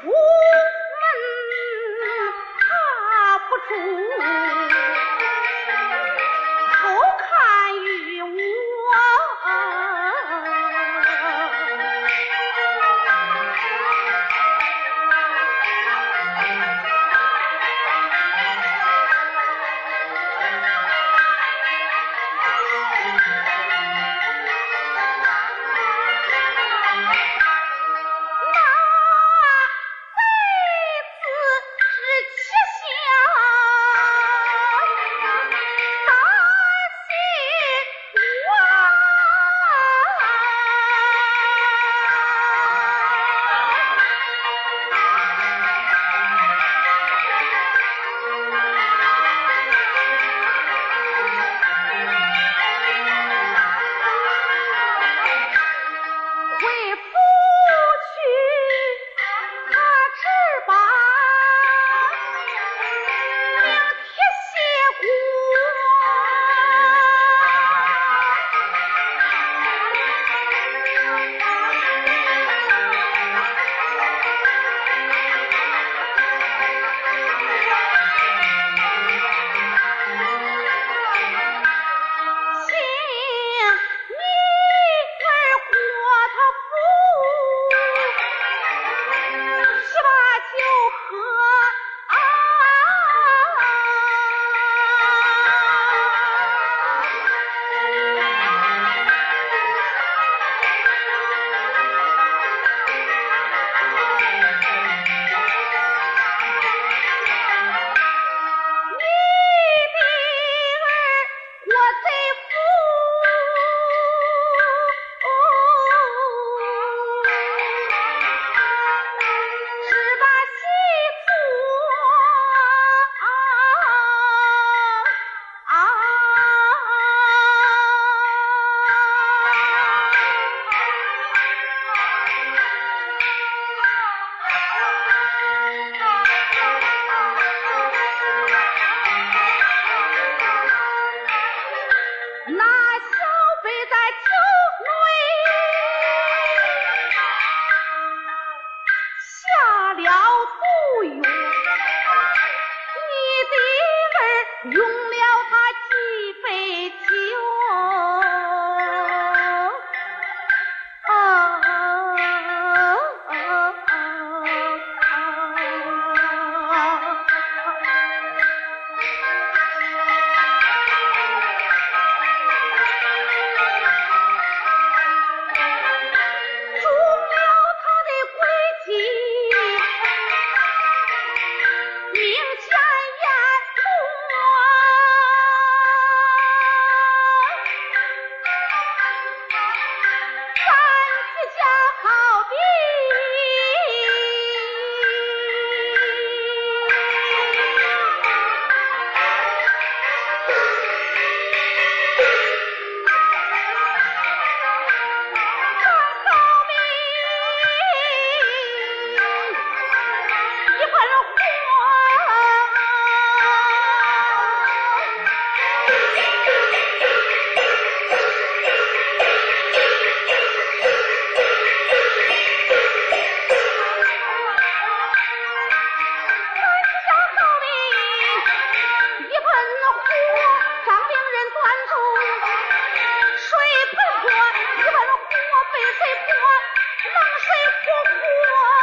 出门怕不住我活